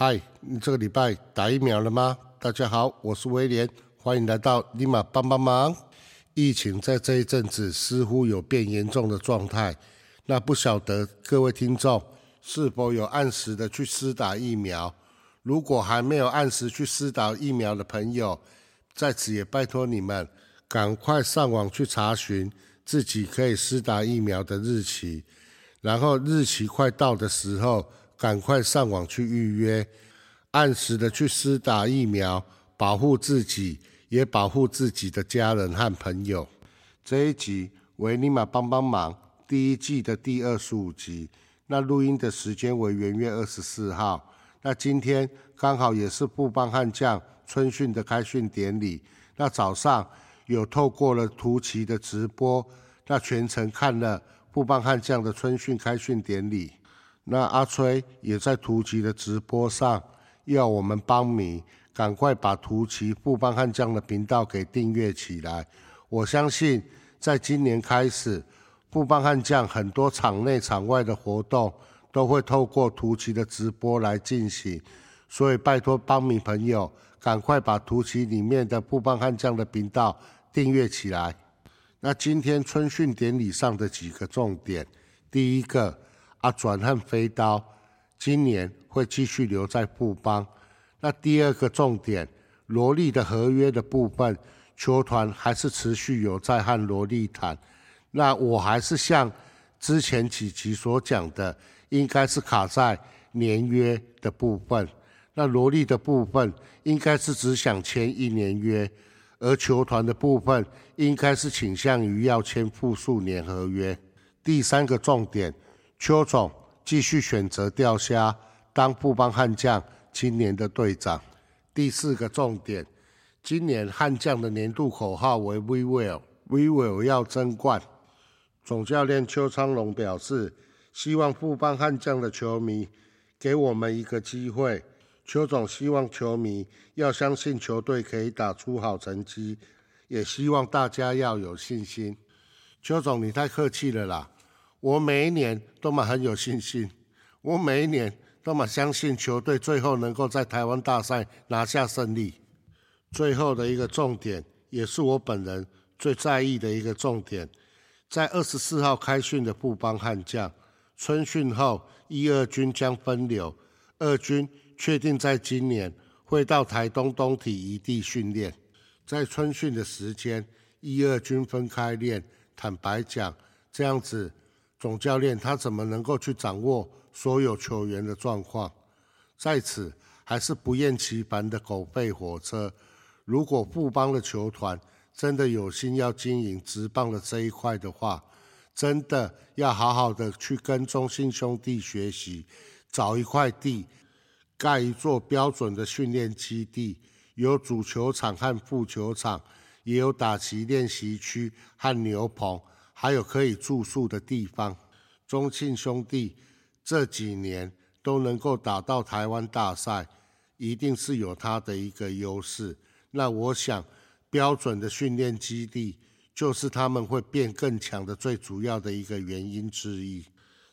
嗨，你这个礼拜打疫苗了吗？大家好，我是威廉，欢迎来到立马帮帮忙。疫情在这一阵子似乎有变严重的状态，那不晓得各位听众是否有按时的去施打疫苗？如果还没有按时去施打疫苗的朋友，在此也拜托你们赶快上网去查询自己可以施打疫苗的日期，然后日期快到的时候。赶快上网去预约，按时的去施打疫苗，保护自己，也保护自己的家人和朋友。这一集为尼玛帮帮忙第一季的第二十五集，那录音的时间为元月二十四号。那今天刚好也是布邦悍将春训的开训典礼。那早上有透过了图奇的直播，那全程看了布邦悍将的春训开训典礼。那阿崔也在图奇的直播上，要我们帮迷赶快把图奇富邦悍将的频道给订阅起来。我相信，在今年开始，富邦悍将很多场内场外的活动都会透过图奇的直播来进行，所以拜托帮迷朋友赶快把图奇里面的富邦悍将的频道订阅起来。那今天春训典礼上的几个重点，第一个。阿转和飞刀今年会继续留在布邦。那第二个重点，罗莉的合约的部分，球团还是持续有在和罗莉谈。那我还是像之前几集所讲的，应该是卡在年约的部分。那罗莉的部分应该是只想签一年约，而球团的部分应该是倾向于要签复数年合约。第三个重点。邱总继续选择钓虾当布邦悍将今年的队长。第四个重点，今年悍将的年度口号为 “We will”，We will 要争冠。总教练邱昌龙表示，希望布邦悍将的球迷给我们一个机会。邱总希望球迷要相信球队可以打出好成绩，也希望大家要有信心。邱总，你太客气了啦。我每一年都蛮很有信心，我每一年都蛮相信球队最后能够在台湾大赛拿下胜利。最后的一个重点，也是我本人最在意的一个重点，在二十四号开训的布邦悍将春训后，一二军将分流，二军确定在今年会到台东东体一地训练。在春训的时间，一二军分开练。坦白讲，这样子。总教练他怎么能够去掌握所有球员的状况？在此还是不厌其烦的狗吠火车。如果富邦的球团真的有心要经营直棒的这一块的话，真的要好好的去跟中心兄弟学习，找一块地，盖一座标准的训练基地，有主球场和副球场，也有打旗练习区和牛棚。还有可以住宿的地方，中庆兄弟这几年都能够打到台湾大赛，一定是有他的一个优势。那我想，标准的训练基地就是他们会变更强的最主要的一个原因之一。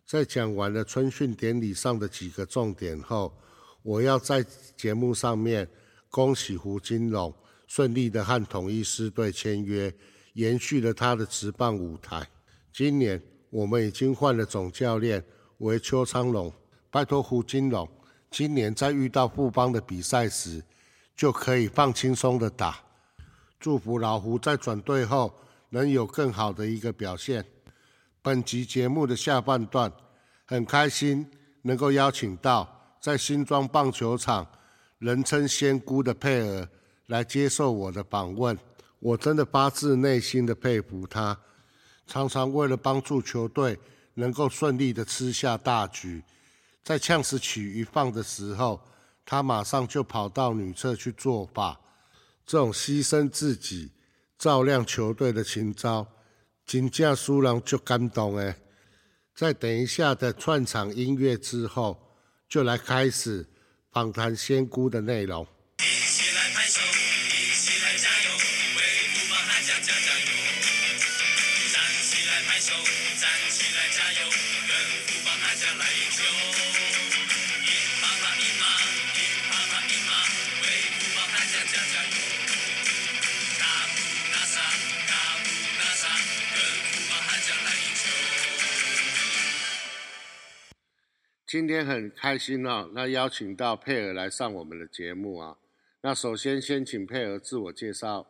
在讲完了春训典礼上的几个重点后，我要在节目上面恭喜胡金龙顺利的和统一狮队签约。延续了他的直棒舞台。今年我们已经换了总教练为邱昌龙，拜托胡金龙，今年在遇到富邦的比赛时，就可以放轻松的打。祝福老胡在转队后能有更好的一个表现。本集节目的下半段，很开心能够邀请到在新庄棒球场人称仙姑的佩儿来接受我的访问。我真的发自内心的佩服他，常常为了帮助球队能够顺利的吃下大局，在呛死曲一放的时候，他马上就跑到女厕去做法。这种牺牲自己照亮球队的情操，金价输人就感动诶。在等一下的串场音乐之后，就来开始访谈仙姑的内容。今天很开心哦，那邀请到佩尔来上我们的节目啊。那首先先请佩尔自我介绍。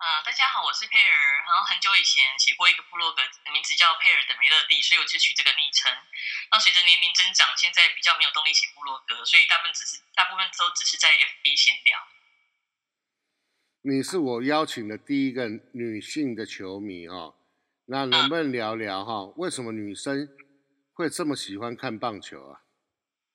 啊，大家好，我是佩尔。然后很久以前写过一个部落格，名字叫佩尔的梅乐蒂，所以我就取这个昵称。那随着年龄增长，现在比较没有动力写部落格，所以大部分只是大部分都只是在 FB 闲聊。你是我邀请的第一个女性的球迷哦，那能不能聊聊哈？为什么女生会这么喜欢看棒球啊？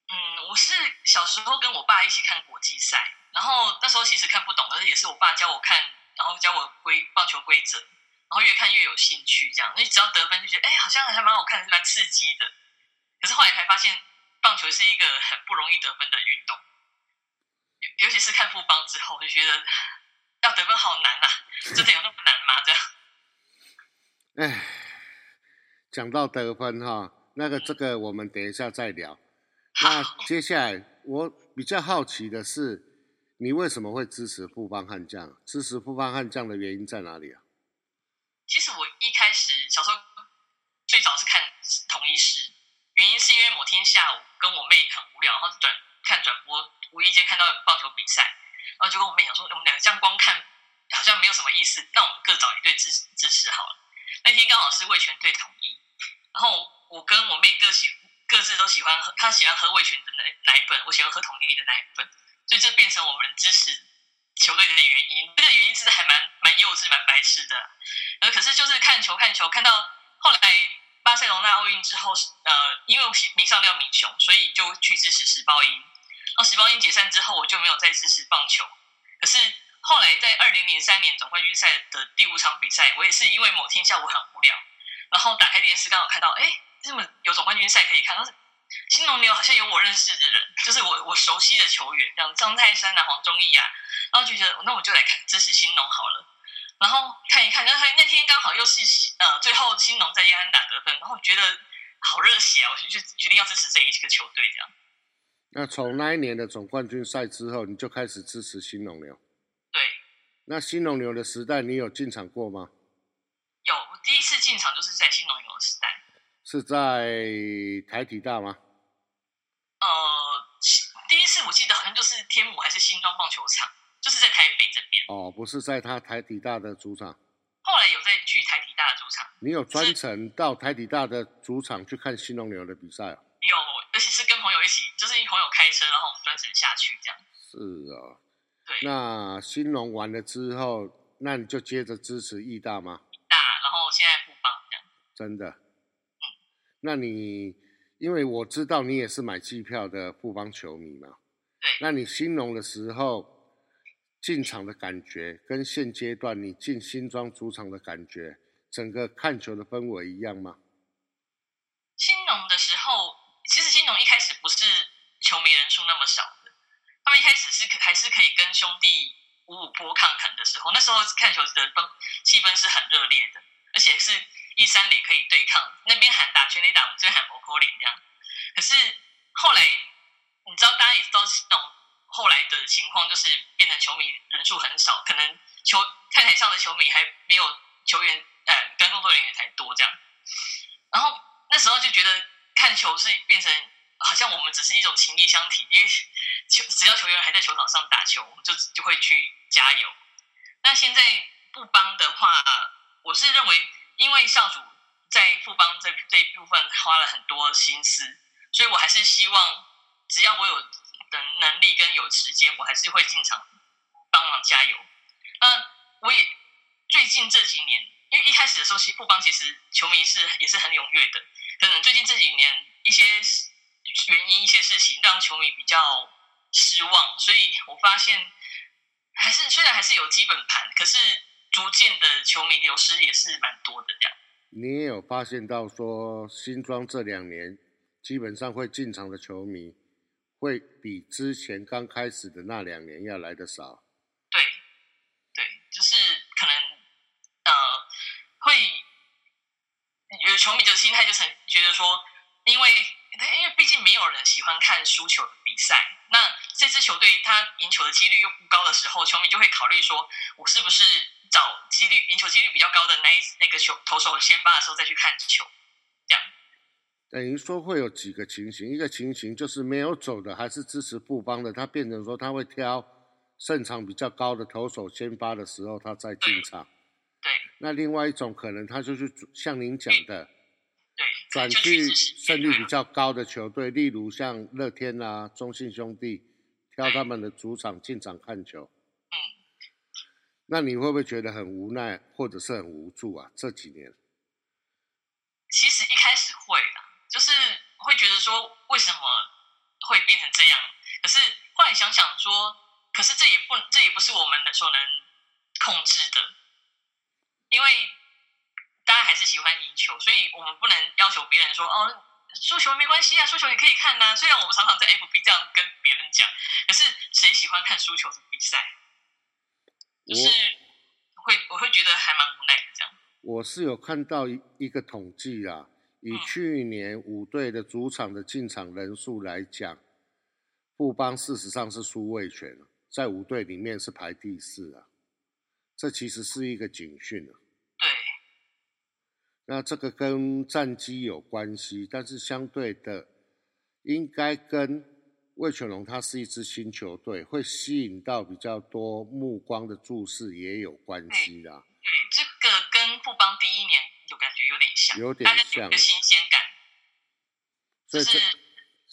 嗯，我是小时候跟我爸一起看国际赛，然后那时候其实看不懂，但是也是我爸教我看，然后教我规棒球规则，然后越看越有兴趣，这样。那只要得分就觉得，哎，好像还蛮好看，蛮刺激的。可是后来才发现，棒球是一个很不容易得分的运动，尤尤其是看富邦之后，就觉得要得分好难啊！真的有那么难吗？这样？哎，讲到得分哈，那个这个我们等一下再聊。那接下来我比较好奇的是，你为什么会支持富邦悍将？支持富邦悍将的原因在哪里啊？其实我一开始小时候最早是看同一师，原因是因为某天下午跟我妹很无聊，然后转看转播，无意间看到棒球比赛，然后就跟我妹讲说，我们两个这样光看好像没有什么意思，那我们各找一队支支持好了。那天刚好是味全队统一，然后我跟我妹各喜各自都喜欢喝，她喜欢喝味全的奶奶粉，我喜欢喝统一的奶粉，所以这变成我们支持球队的原因。这个原因其实还蛮蛮幼稚、蛮白痴的。呃，可是就是看球看球，看到后来巴塞罗那奥运之后，呃，因为我迷上廖明雄，所以就去支持时报鹰。然后时报鹰解散之后，我就没有再支持棒球。可是后来在二零零三年总冠军赛的第五场比赛，我也是因为某天下午很无聊，然后打开电视刚好看到，哎，这么有总冠军赛可以看，但是新农牛好像有我认识的人，就是我我熟悉的球员，像张泰山啊、黄忠义啊，然后就觉得那我就来看支持新农好了，然后看一看，然后那天刚好又是呃最后新农在亚安打得分，然后觉得好热血啊，我就就决定要支持这一个球队这样。那从那一年的总冠军赛之后，你就开始支持新农牛。对。那新农牛的时代，你有进场过吗？有，我第一次进场就是在新农牛的时代。是在台体大吗？呃，第一次我记得好像就是天母还是新庄棒球场，就是在台北这边。哦，不是在他台体大的主场。后来有再去台体大的主场。你有专程到台体大的主场去看新龙牛的比赛啊？有，而且是跟朋友一起，就是朋友开车，然后我们专程下去这样。是啊。对。那新龙完了之后，那你就接着支持义大吗？大，然后现在不帮这样。真的。那你，因为我知道你也是买机票的富邦球迷嘛，对。那你新农的时候进场的感觉，跟现阶段你进新庄主场的感觉，整个看球的氛围一样吗？新农的时候，其实新农一开始不是球迷人数那么少的，他们一开始是还是可以跟兄弟五五波抗衡的时候，那时候看球的氛气氛是很热烈的，而且是。一三垒可以对抗，那边喊打全垒打，我们这边喊摩扣脸这样。可是后来，你知道大家也知道那种后来的情况，就是变成球迷人数很少，可能球看台上的球迷还没有球员，呃，跟工作人员才多这样。然后那时候就觉得看球是变成好像我们只是一种情谊相挺，因为球只要球员还在球场上打球，我们就就会去加油。那现在不帮的话，我是认为。因为校主在富邦这这一部分花了很多心思，所以我还是希望，只要我有的能力跟有时间，我还是会进场帮忙加油。那我也最近这几年，因为一开始的时候，其实富邦其实球迷是也是很踊跃的，可能最近这几年一些原因、一些事情让球迷比较失望，所以我发现还是虽然还是有基本盘，可是。逐渐的球迷流失也是蛮多的，这样。你也有发现到说，新庄这两年基本上会进场的球迷，会比之前刚开始的那两年要来的少。对，对，就是可能呃，会有球迷的心态就是觉得说，因为因为毕竟没有人喜欢看输球的比赛，那这支球队他赢球的几率又不高的时候，球迷就会考虑说，我是不是？找几率赢球几率比较高的那一那个球投手先发的时候再去看球，这样。等于说会有几个情形，一个情形就是没有走的，还是支持布邦的，他变成说他会挑胜场比较高的投手先发的时候，他再进场。对那另外一种可能，他就是像您讲的，对，转去胜率比较高的球队，例如像乐天啊、中信兄弟，挑他们的主场进场看球。那你会不会觉得很无奈，或者是很无助啊？这几年，其实一开始会啦，就是会觉得说为什么会变成这样，可是后来想想说，可是这也不这也不是我们所能控制的，因为大家还是喜欢赢球，所以我们不能要求别人说哦。输球没关系啊，输球也可以看呐、虽然我们常常在 FB 这样跟别人讲，可是谁喜欢看输球的比赛？就是会我会觉得还蛮无奈的这样。我是有看到一一个统计啊，以嗯去年五队的主场的进场人数来讲，富邦事实上是输位权，在五队里面是排第四啊。这其实是一个警讯啊。对，那这个跟战绩有关系，但是相对的，应该跟魏全龙他是一支新球队，会吸引到比较多目光的注视也有关系啦。对，这个跟富邦第一年有感觉有点像，有点像一个新鲜感，所以这就是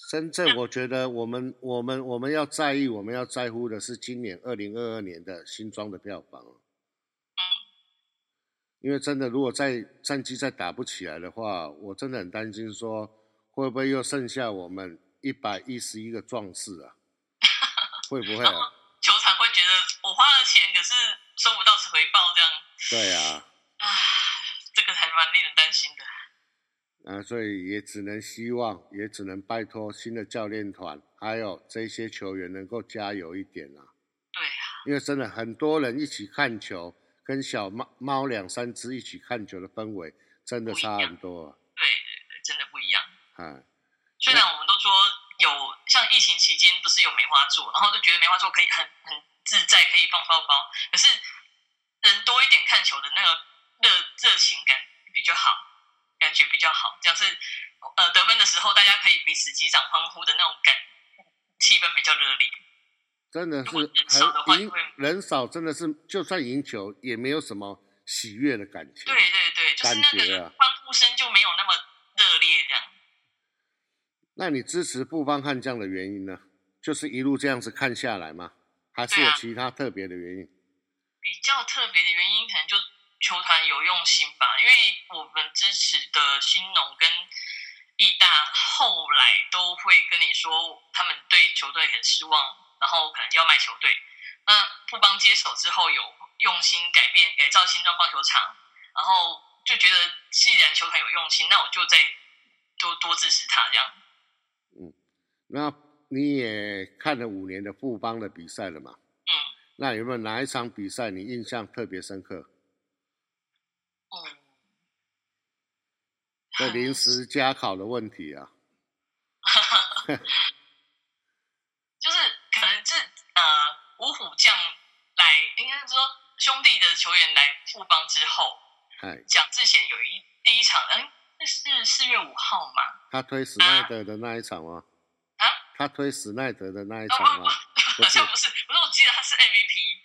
深圳，我觉得我们我们我们要在意，我们要在乎的是今年二零二二年的新庄的票房。嗯，因为真的，如果再战绩再打不起来的话，我真的很担心说会不会又剩下我们一百一十一个壮士啊？会不会啊？球场会觉得我花了钱，可是收不到回报，这样对啊，啊，这个还蛮令人担心的。啊，所以也只能希望，也只能拜托新的教练团，还有这些球员能够加油一点啊。对啊，因为真的很多人一起看球，跟小猫猫两三只一起看球的氛围真的差很多啊。对对对，真的不一样。啊，虽然我们都说有像疫情期间不是有梅花座，然后就觉得梅花座可以很很自在，可以放包包，可是人多一点看球的那个热热情感比较好，感觉比较好，这样是呃得分的时候大家可以彼此击掌欢呼的那种感，气氛比较热烈。真的是人少的话人少真的是，就算赢球也没有什么喜悦的感觉。对对对，就是那个欢呼声就没有那么热烈这样。那你支持布邦悍将的原因呢？就是一路这样子看下来吗？还是有其他特别的原因？比较特别的原因，可能就球团有用心吧，因为我们支持的新农跟义大后来都会跟你说，他们对球队很失望，然后可能要卖球队。那富邦接手之后，有用心改变改造新庄棒球场，然后就觉得既然球团有用心，那我就再多多支持他这样。嗯那你也看了五年的富邦的比赛了嘛？嗯那有没有哪一场比赛你印象特别深刻？嗯，这临时加考的问题啊，就是可能是呃五虎将来，应该是说兄弟的球员来富邦之后，哎，蒋志贤有一第一场，嗯，那是四月五号嘛？他推史奈德的那一场吗？啊，他推史奈德的那一哦场吗？不，好像不是，不是，我记得他是 MVP，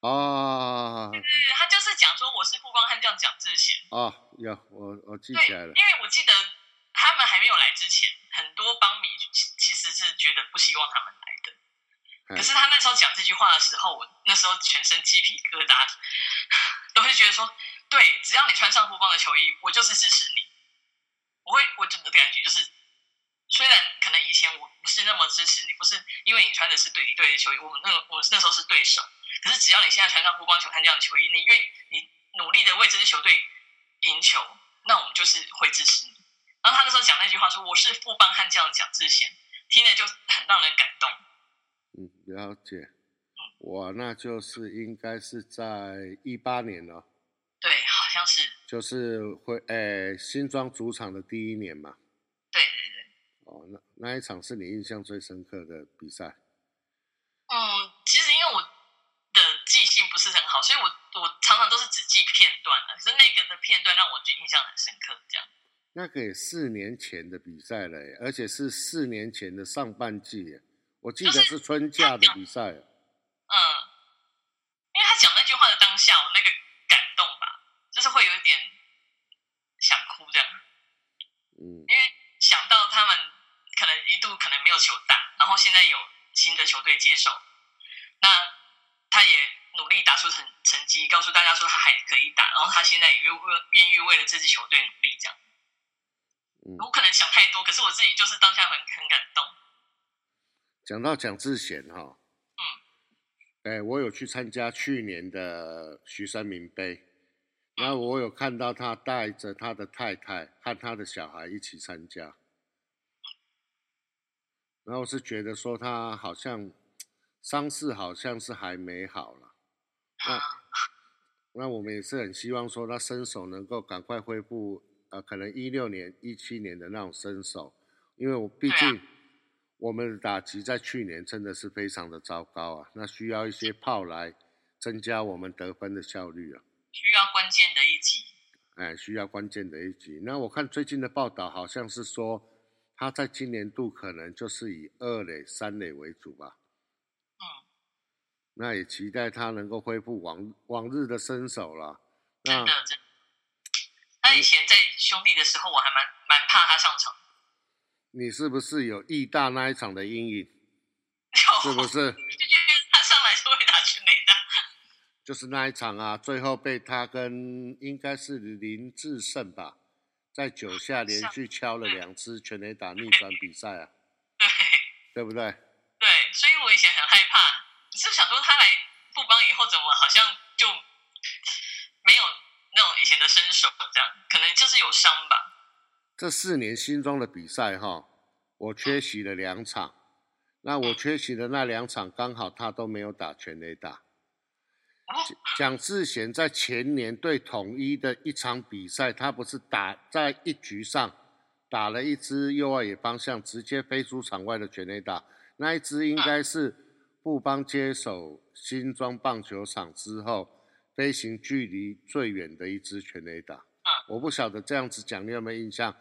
哦对对对他就是讲说我是富邦悍将蒋志贤，哦，有我我记对，起来了因。为我记得他们还没有来之前，很多邦迷其其实是觉得不希望他们来的。哎可是他那时候讲这句话的时候，我那时候全身鸡皮疙瘩，都会觉得说，对，只要你穿上富邦的球衣，我就是支持你。我会，我整个感觉就是，虽然可能以前我不是那么支持你，不是因为你穿的是对敌对的球衣，我们那个我那时候是对手，可是只要你现在穿上富邦球看这样的球衣，你愿你努力的为这支球队赢球，那我们就是会支持你。然后他那时候讲那句话说：“我是富邦悍将蒋志贤”，听了就很让人感动。嗯，了解。我那就是应该是在一八年了，对，好像是，就是会诶、新庄主场的第一年嘛。对对对。哦，那那一场是你印象最深刻的比赛。嗯，其实因为我的记性不是很好，所以我我常常都是只记片段的。可是那个的片段让我就印象很深刻，这样。那个也四年前的比赛了，而且是四年前的上半季，我记得是是春假的比赛。嗯，因为他讲那句话的当下，我那个感动吧，就是会有一点想哭这样，嗯因为一度可能没有球打，然后现在有新的球队接手，那他也努力打出成成绩，告诉大家说他还可以打，然后他现在也愿为愿意为了这支球队努力这样。嗯，我可能想太多，可是我自己就是当下很很感动。讲到蒋志贤哈，嗯，哎，我有去参加去年的徐三明杯，然后我有看到他带着他的太太和他的小孩一起参加，然后是觉得说他好像伤势好像是还没好了，那 那我们也是很希望说他身手能够赶快恢复，呃，可能一六年、一七年的那种身手，因为我毕竟我们的打击在去年真的是非常的糟糕啊，那需要一些炮来增加我们得分的效率啊，需要关键的一击。哎，需要关键的一集。那我看最近的报道好像是说，他在今年度可能就是以二垒、三垒为主吧。嗯，那也期待他能够恢复往往日的身手了。那真的真的。他以前在兄弟的时候，我还蛮蛮怕他上场，你是不是有义大那一场的阴影？是不是？他上来就会打全垒打。就是那一场啊，最后被他跟应该是林志胜吧，在九下连续敲了两支全垒打逆转比赛啊，对对不对？对，所以我以前很害怕，你是想说他来富邦以后，怎么好像就没有那种以前的身手这样，可能就是有伤吧。这四年新庄的比赛哈，我缺席了两场，那我缺席的那两场刚好他都没有打全垒打。哦，蒋志贤在前年对统一的一场比赛，他不是打在一局上打了一支右外野方向直接飞出场外的全垒打，那一支应该是布邦接手新庄棒球场之后飞行距离最远的一支全垒打。嗯我不晓得这样子讲你有没有印象？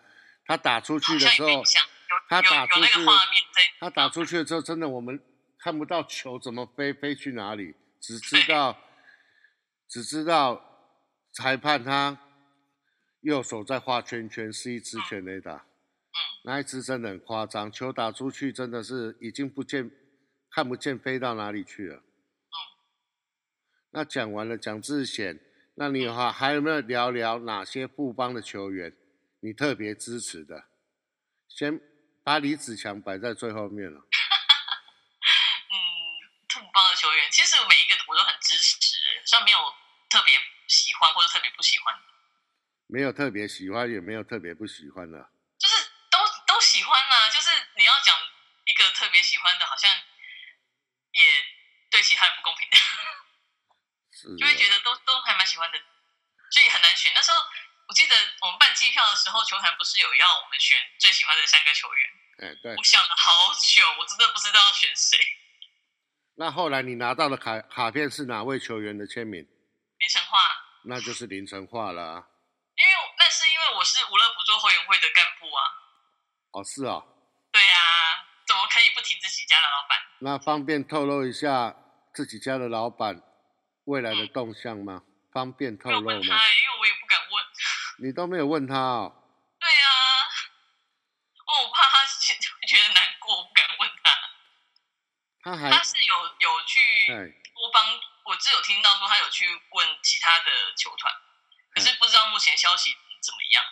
他打出去的时候他打出去他打出去的时候，真的我们看不到球怎么飞，飞去哪里，只知道只知道裁判他右手在画圈圈，是一支全垒打。嗯，那一支真的很夸张，球打出去真的是已经不见看不见飞到哪里去了。嗯，那讲完了蒋志贤，那你有还还有没有聊聊哪些富邦的球员你特别支持的？先把李子强摆在最后面了。嗯，兔邦的球员，其实每一个我都很支持，虽然没有特别喜欢或者特别不喜欢的，没有特别喜欢，也没有特别不喜欢的。就是都都喜欢啦、就是你要讲一个特别喜欢的，好像也对其他人不公平的，是就会觉哦得都都还蛮喜欢的，所以很难选。那时候我记得我们办季票的时候，球团不是有要我们选最喜欢的三个球员，哎，对我。想了好久，我真的不知道要选谁。那后来你拿到的卡卡片是哪位球员的签名？林晨化，那就是凌晨化了啊。因为那是因为我是无乐不做会员会的干部啊。哦，是哦。对呀、怎么可以不提自己家的老板？那方便透露一下自己家的老板未来的动向吗？方便透露吗？因为我也不敢问。你都没有问他哦。对啊、哦，我怕他觉得难过，我不敢问他。他还他是有有去哎，多帮，我只有听到说他有去问其他的球团，可是不知道目前消息怎么样。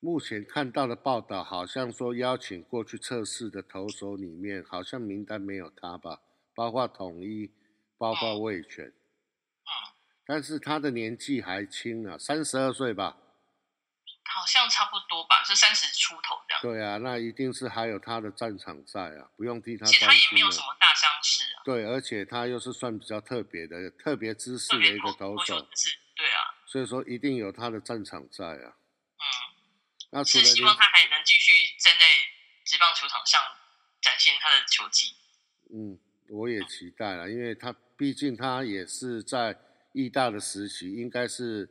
目前看到的报道好像说邀请过去测试的投手里面，好像名单没有他吧，包括统一，包括魏权。嗯，但是他的年纪还轻啊，三十二岁吧？好像差不多吧，是三十出头这样。对啊，那一定是还有他的战场在啊，不用替他而且他也没有担心了。什么对，而且他又是算比较特别的、特别姿势的一个投手对啊，所以说一定有他的战场在啊。嗯，那除了是希望他还能继续站在职棒球场上展现他的球技。嗯，我也期待了，因为他毕竟他也是在义大的时期，应该是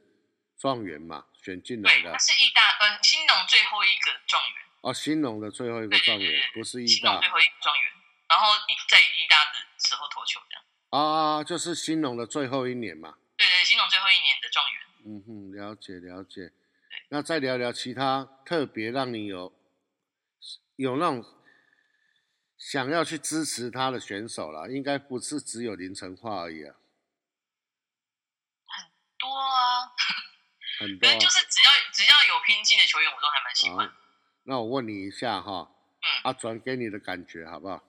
状元嘛，选进来对，的他。是义大，呃，新农最后一个状元，哦，新农的最后一个状元不是义大新农最后一个状元，然后在意大的时候投球这样。啊，就是新农的最后一年嘛。对对，新农最后一年的状元。嗯哼，了解了解。那再聊聊其他特别让你有有那种想要去支持他的选手啦，应该不是只有林晨化而已啊，很多啊，很多啊就是只要只要有拼劲的球员，我都还蛮喜欢。好，那我问你一下哈，嗯阿转给你的感觉好不好？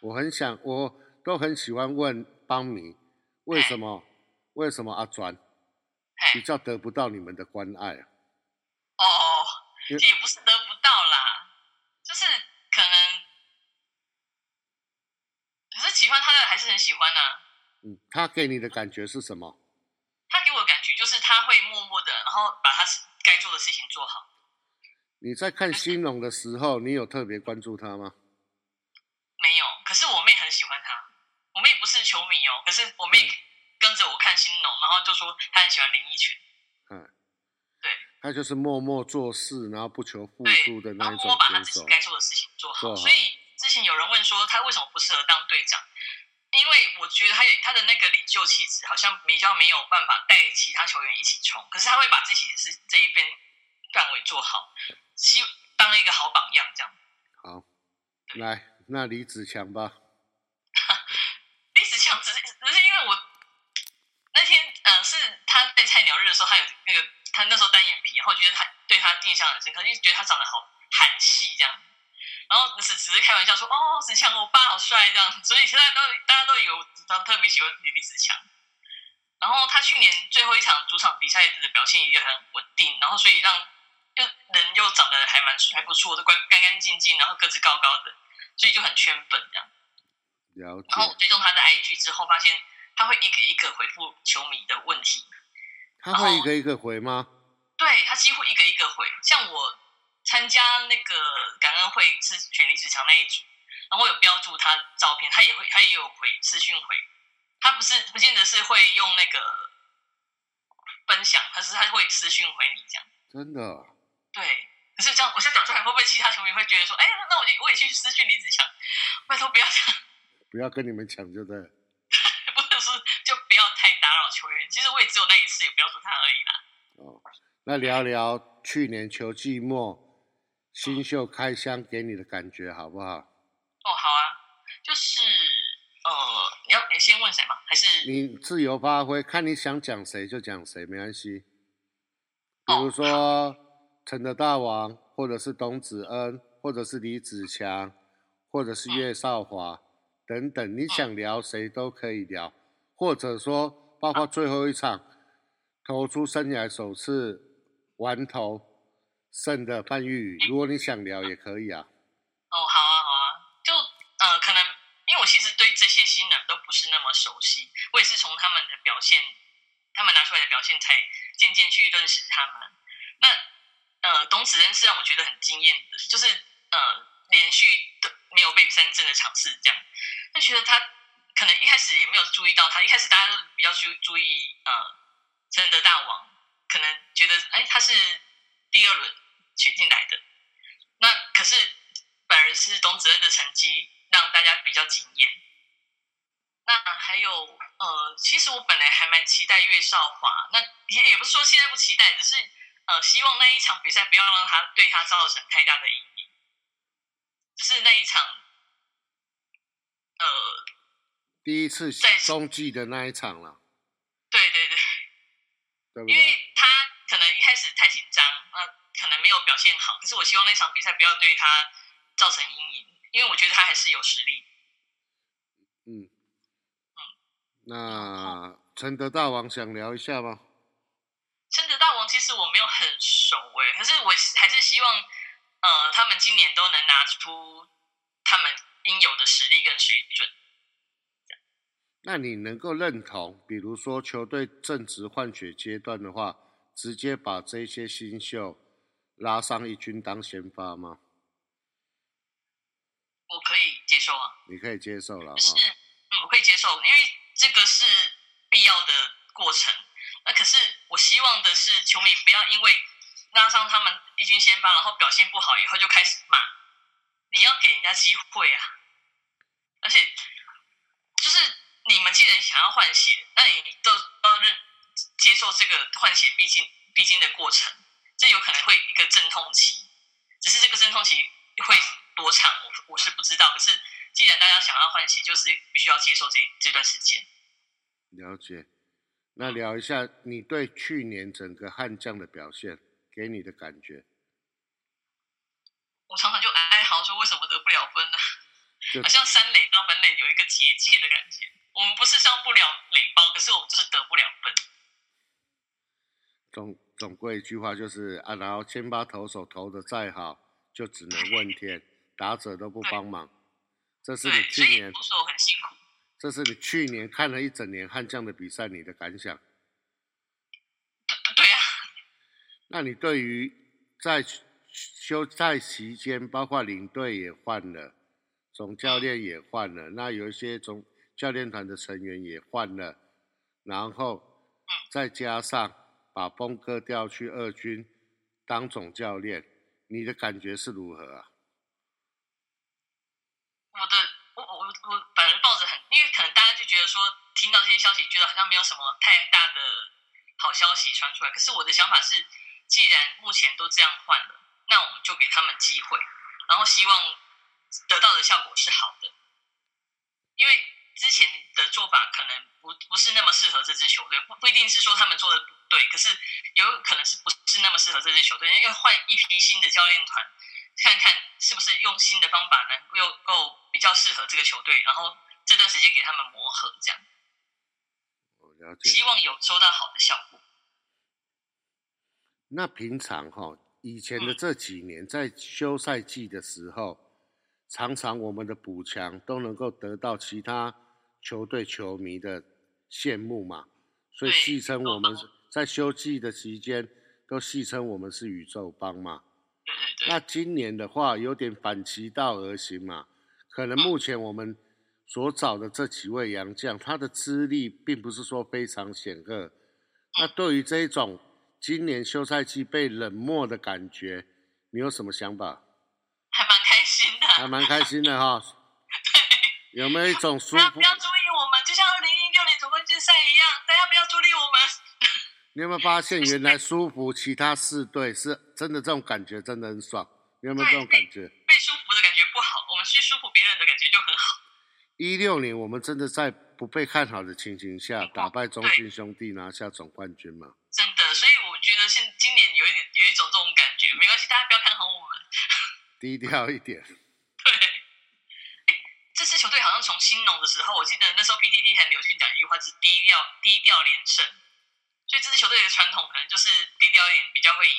啊，我很想，我都很喜欢问邦迷，为什么为什么阿转比嘿，较得不到你们的关爱啊？哦，也不是得不到啦，就是可能，可是喜欢他的还是很喜欢呐、嗯，他给你的感觉是什么？他给我的感觉就是他会默默的，然后把他该做的事情做好。你在看新农的时候，你有特别关注他吗？没有，可是我妹很喜欢他。我妹不是球迷哦，可是我跟着我看新农，然后就说她很喜欢林奕群，嗯，对他就是默默做事，然后不求付对出的，然那一种后默默把他。自己该做的事情做好。所以之前有人问说他为什么不适合当队长，因为我觉得他有他的那个领袖气质，好像比较没有办法带其他球员一起冲，可是他会把自己的事这一边范围做好，希当一个好榜样这样。好，来，那李子强吧。李子强只是因为我那天呃是他在菜鸟日的时候，他有那个他那时候单眼皮，然后我觉得他对他印象很深刻，因为觉得他长得好韩系这样。然后只只是开玩笑说哦，子强我爸好帅这样，所以现在都大家都以为我特别喜欢李子强。然后他去年最后一场主场比赛的表现也很稳定，然后所以让就人又长得还蛮还不错，都干干干净净，然后个子高高的，所以就很圈粉这样。了解然，后我追踪他的 IG 之后，发现他会一个一个回复球迷的问题。他会一个一个回吗？对他几乎一个一个回，像我参加那个感恩会是选李子强那一组，然后我有标注他照片，他也会他也有回私讯回，他不是不见得是会用那个分享，他是他会私讯回你这样。真的，对，可是这样我现在讲出来，会不会其他球迷会觉得说，哎呀，那我就我也去私讯李子强？拜托不要这样。不要跟你们抢就对了。不是说就不要太打扰球员。其实我也只有那一次也不要说他而已啦。哦，那聊聊去年球季末新秀开箱给你的感觉好不好？哦，好啊，就是呃，你要你先问谁吗？还是你自由发挥，看你想讲谁就讲谁，没关系。比哦如说陈德大王，或者是董子恩，或者是李子强，或者是岳少华等等，你想聊谁都可以聊，或者说包括最后一场投出生涯首次完投胜的范玉宇，如果你想聊也可以啊。哦，好啊，好啊，就呃，可能因为我其实对这些新人都不是那么熟悉，我也是从他们的表现，他们拿出来的表现才渐渐去认识他们。那呃，董子恩是让我觉得很惊艳的，就是呃，连续的没有被三振的场次这样，就觉得他可能一开始也没有注意到他，一开始大家都比较注注意呃，真的大王，可能觉得哎他是第二轮选进来的，那可是反而是董子恩的成绩让大家比较惊艳。那还有呃，其实我本来还蛮期待岳少华，那也也不是说现在不期待，只是呃，希望那一场比赛不要让他对他造成太大的阴影。就是那一场，呃，第一次在中继的那一场了，对对对，对不对？因为他可能一开始太紧张，那、可能没有表现好。可是我希望那场比赛不要对他造成阴影，因为我觉得他还是有实力。嗯，那承德大王想聊一下吗？承德大王其实我没有很熟诶，可是我还是希望，呃，他们今年都能拿出他们应有的实力跟水准。那你能够认同，比如说球队正值换血阶段的话，直接把这些新秀拉上一军当先发吗？我可以接受啊，你可以接受了就是。嗯，我可以接受，因为这个是必要的过程。那可是我希望的是，球迷不要因为拉上他们一军先发，然后表现不好以后就开始骂。你要给人家机会啊！而且就是你们既然想要换血，那你都要认接受这个换血必经必经的过程。这有可能会一个阵痛期，只是这个阵痛期会多长，我我是不知道。可是既然大家想要换血，就是必须要接受这这段时间。了解。那聊一下你对去年整个悍将的表现给你的感觉。我常常就哀嚎说，为什么得不了分呢？好像三垒到本垒有一个结界的感觉。我们不是上不了垒包，可是我们就是得不了分。总总归一句话就是啊，然后千八投手投的再好，就只能问天，打者都不帮忙。这是你去年投手很辛苦。这是你去年看了一整年悍将的比赛，你的感想？对啊。那你对于在休赛期间，包括领队也换了，总教练也换了，那有一些总教练团的成员也换了，然后再加上把峰哥调去二军当总教练，你的感觉是如何啊？我的。我本人抱着很，因为可能大家就觉得说，听到这些消息，觉得好像没有什么太大的好消息传出来。可是我的想法是，既然目前都这样换了，那我们就给他们机会，然后希望得到的效果是好的。因为之前的做法可能不不是那么适合这支球队，不不一定是说他们做的不对，可是有可能是不是那么适合这支球队，因为换一批新的教练团。看看是不是用新的方法能又够比较适合这个球队，然后这段时间给他们磨合，这样。了解。希望有收到好的效果。那平常哈，以前的这几年在休赛季的时候，常常我们的补强都能够得到其他球队球迷的羡慕嘛，所以戏称我们在休季的期间都戏称我们是宇宙帮嘛。那今年的话，有点反其道而行嘛。可能目前我们所找的这几位洋将，他的资历并不是说非常显赫。那对于这一种今年休赛期被冷漠的感觉，你有什么想法？还蛮开心的，还蛮开心的哈。对有没有一种舒服？不要注意我们，就像二零一六年总冠军赛一样，大家不要注意我们。你有没有发现，原来舒服其他四队是真的这种感觉，真的很爽。你有没有这种感觉？被舒服的感觉不好，我们去舒服别人的感觉就很好。一六年，我们真的在不被看好的情形下，打败中信兄弟，拿下总冠军吗？真的，所以我觉得现今年有一点有一种这种感觉，没关系，大家不要看好我们，低调一点。对，哎，这支球队好像从新农的时候，我记得那时候 PTT 很流行讲一句话，是低调低调连胜。所以这支球队的传统可能就是低调一点，比较会赢。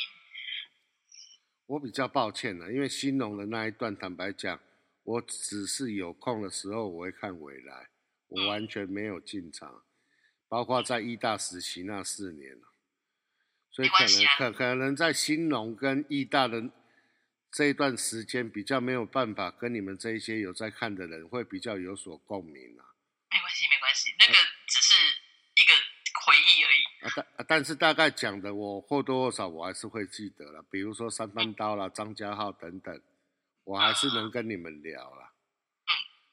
我比较抱歉了，因为新农的那一段，坦白讲，我只是有空的时候我会看未来，我完全没有进场，包括在义大时期那四年所以可能可可能在新农跟义大的这一段时间，比较没有办法跟你们这一些有在看的人会比较有所共鸣啊。没关系，没关系，那个只是一个。回忆而已啊，但但是大概讲的我或多或少我还是会记得了，比如说三番刀啦、张家浩等等，我还是能跟你们聊了。嗯，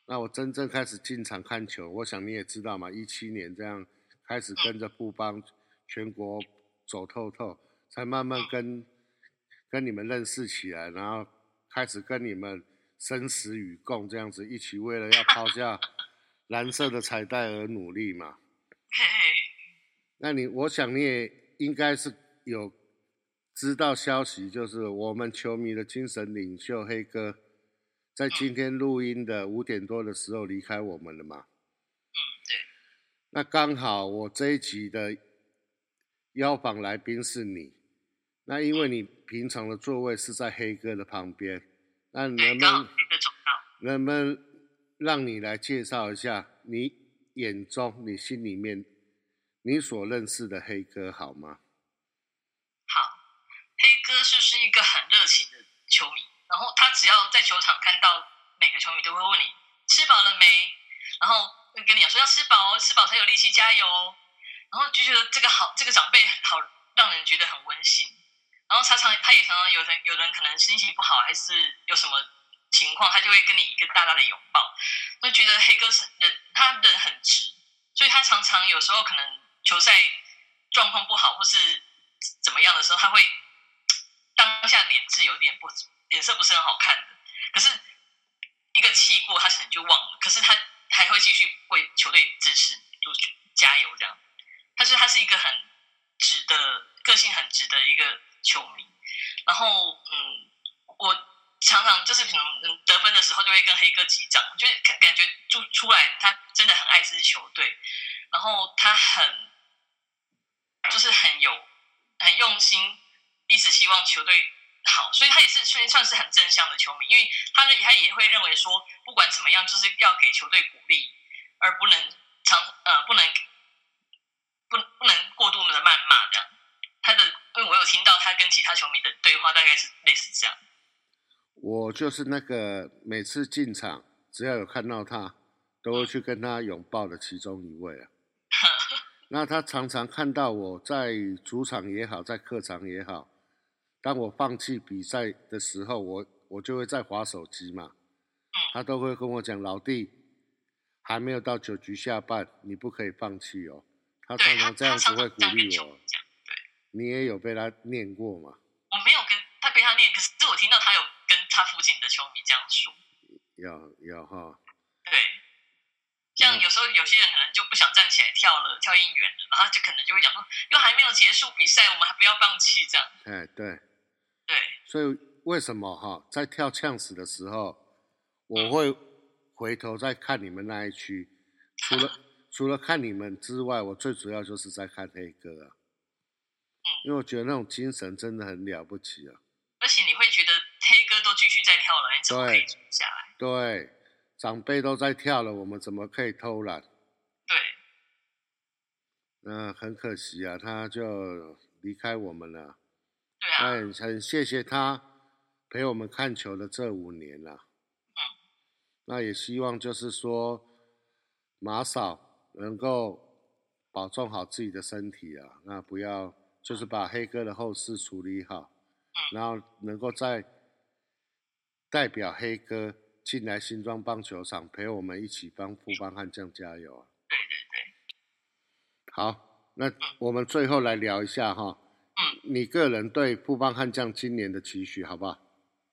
那我真正开始进场看球，我想你也知道嘛，一七年这样开始跟着布邦全国走透透，才慢慢跟跟你们认识起来，然后开始跟你们生死与共这样子，一起为了要抛下蓝色的彩带而努力嘛。那你，我想你也应该是有知道消息，就是我们球迷的精神领袖黑哥，在今天录音的五点多的时候离开我们了嘛？嗯，对。那刚好我这一集的邀访来宾是你，那因为你平常的座位是在黑哥的旁边，那能不能能不能让你来介绍一下你眼中、你心里面？你所认识的黑哥好吗？好，黑哥就是一个很热情的球迷，然后他只要在球场看到每个球迷都会问你吃饱了没，然后跟你讲说要吃饱哦，吃饱才有力气加油。然后就觉得这个好，这个长辈好让人觉得很温馨。然后常常他也常常有人有人可能心情不好，还是有什么情况，他就会跟你一个大大的拥抱。我觉得黑哥是人，他人很直，所以他常常有时候可能球赛状况不好或是怎么样的时候，他会当下脸质有点不脸色不是很好看的。可是一个气过，他可能就忘了。可是他还会继续为球队支持，就加油这样。他是他是一个很直的个性，很直的一个。球迷，然后嗯，我常常就是可能得分的时候就会跟黑哥击掌，就是感感觉就出来他真的很爱这支球队，然后他很就是很有很用心，一直希望球队好，所以他也是算算是很正向的球迷，因为他他也会认为说不管怎么样就是要给球队鼓励，而不能常呃不能不不能过度的谩骂这样。他的，因为我有听到他跟其他球迷的对话，大概是类似这样。我就是那个每次进场只要有看到他，都会去跟他拥抱的其中一位啊。那他常常看到我在主场也好，在客场也好，当我放弃比赛的时候，我我就会在划手机嘛。他都会跟我讲：“老弟，还没有到九局下半，你不可以放弃哦。”他常常这样子会鼓励我。你也有被他念过吗？我没有跟他被他念，可是我听到他有跟他附近的球迷这样说。有有哈。对，像有时候有些人可能就不想站起来跳了，跳应援了，然后就可能就会讲说，又还没有结束比赛，我们还不要放弃这样。哎，对。对。所以为什么哈，在跳呛死的时候，我会回头再看你们那一区，除了 除了看你们之外，我最主要就是在看黑哥啊。因为我觉得那种精神真的很了不起啊！而且你会觉得黑哥都继续在跳了，你怎么可以停下来？对，长辈都在跳了，我们怎么可以偷懒？对。那很可惜啊，他就离开我们了。对啊。很很谢谢他陪我们看球的这五年了。嗯。那也希望就是说马嫂能够保重好自己的身体啊，那不要。就是把黑哥的后事处理好，然后能够再代表黑哥进来新庄棒球场陪我们一起帮富邦悍将加油啊！对对对，好，那我们最后来聊一下哈，嗯，你个人对富邦悍将今年的期许好不好？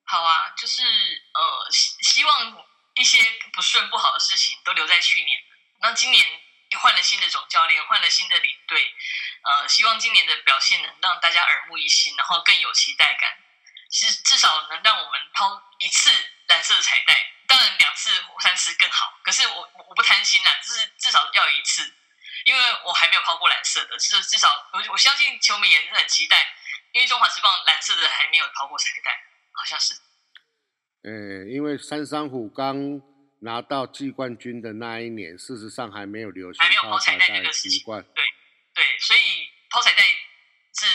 好啊，就是呃，希希望一些不顺不好的事情都留在去年，那今年。换了新的总教练，换了新的领队，呃，希望今年的表现能让大家耳目一新，然后更有期待感。其实至少能让我们抛一次蓝色的彩带，当然两次、三次更好。可是我我不贪心啦，就是至少要一次，因为我还没有抛过蓝色的，是至少我我相信球迷也是很期待，因为中华职棒蓝色的还没有抛过彩带，好像是。呃，因为三山虎刚。拿到季冠军的那一年，事实上还没有流行抛彩带的习惯。对对，所以抛彩带是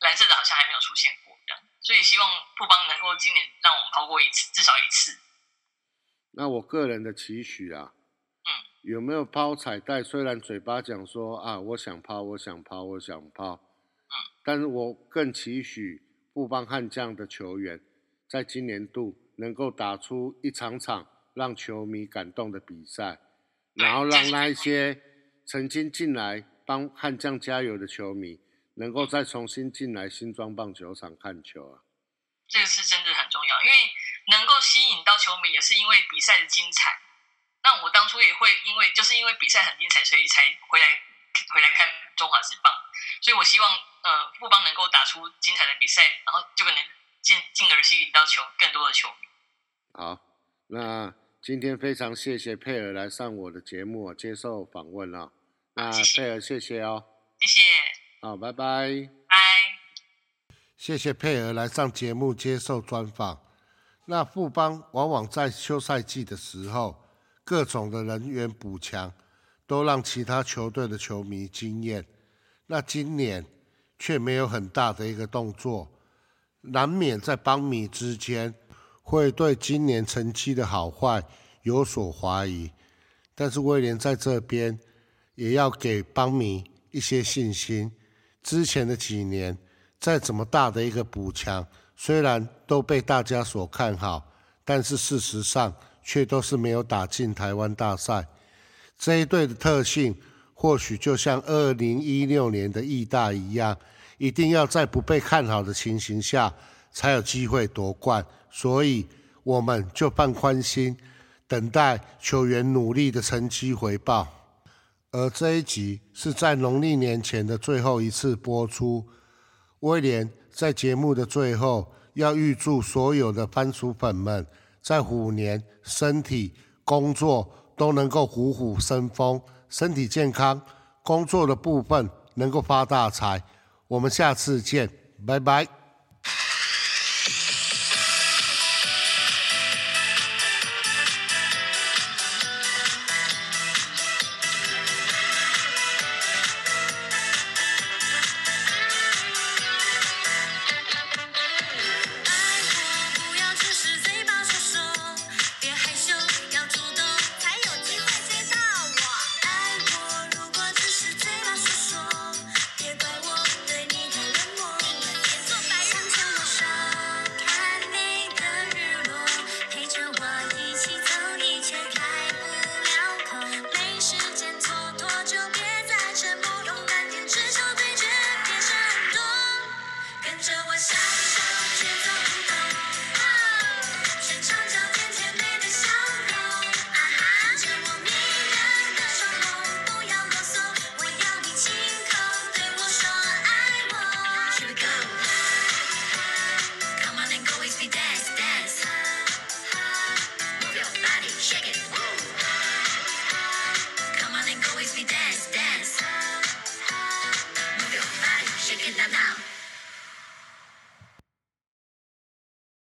蓝色的，好像还没有出现过这样。所以希望富邦能够今年让我们抛过一次，至少一次。那我个人的期许啊，嗯，有没有抛彩带？虽然嘴巴讲说啊，我想抛，我想抛，我想抛，嗯，但是我更期许富邦悍将的球员在今年度能够打出一场场。让球迷感动的比赛，然后让那一些曾经进来帮悍将加油的球迷，能够再重新进来新庄棒球场看球啊！这个是真的很重要，因为能够吸引到球迷，也是因为比赛的精彩。那我当初也会因为就是因为比赛很精彩，所以才回来回来看中华职棒。所以我希望呃富邦能够打出精彩的比赛，然后就可能进进而吸引到球更多的球迷。好，那。今天非常谢谢佩尔来上我的节目接受访问啊，那佩尔谢谢哦，谢谢，好，拜拜，拜，谢谢佩尔来上节目接受专访。那富邦往往在休赛季的时候，各种的人员补强，都让其他球队的球迷惊艳。那今年却没有很大的一个动作，难免在邦迷之间。会对今年成绩的好坏有所怀疑，但是威廉在这边也要给邦迷一些信心。之前的几年，再怎么大的一个补强，虽然都被大家所看好，但是事实上却都是没有打进台湾大赛。这一队的特性，或许就像二零一六年的义大一样，一定要在不被看好的情形下，才有机会夺冠。所以，我们就放宽心，等待球员努力的成绩回报。而这一集是在农历年前的最后一次播出。威廉在节目的最后要预祝所有的番薯粉们在虎年身体、工作都能够虎虎生风，身体健康，工作的部分能够发大财。我们下次见，拜拜。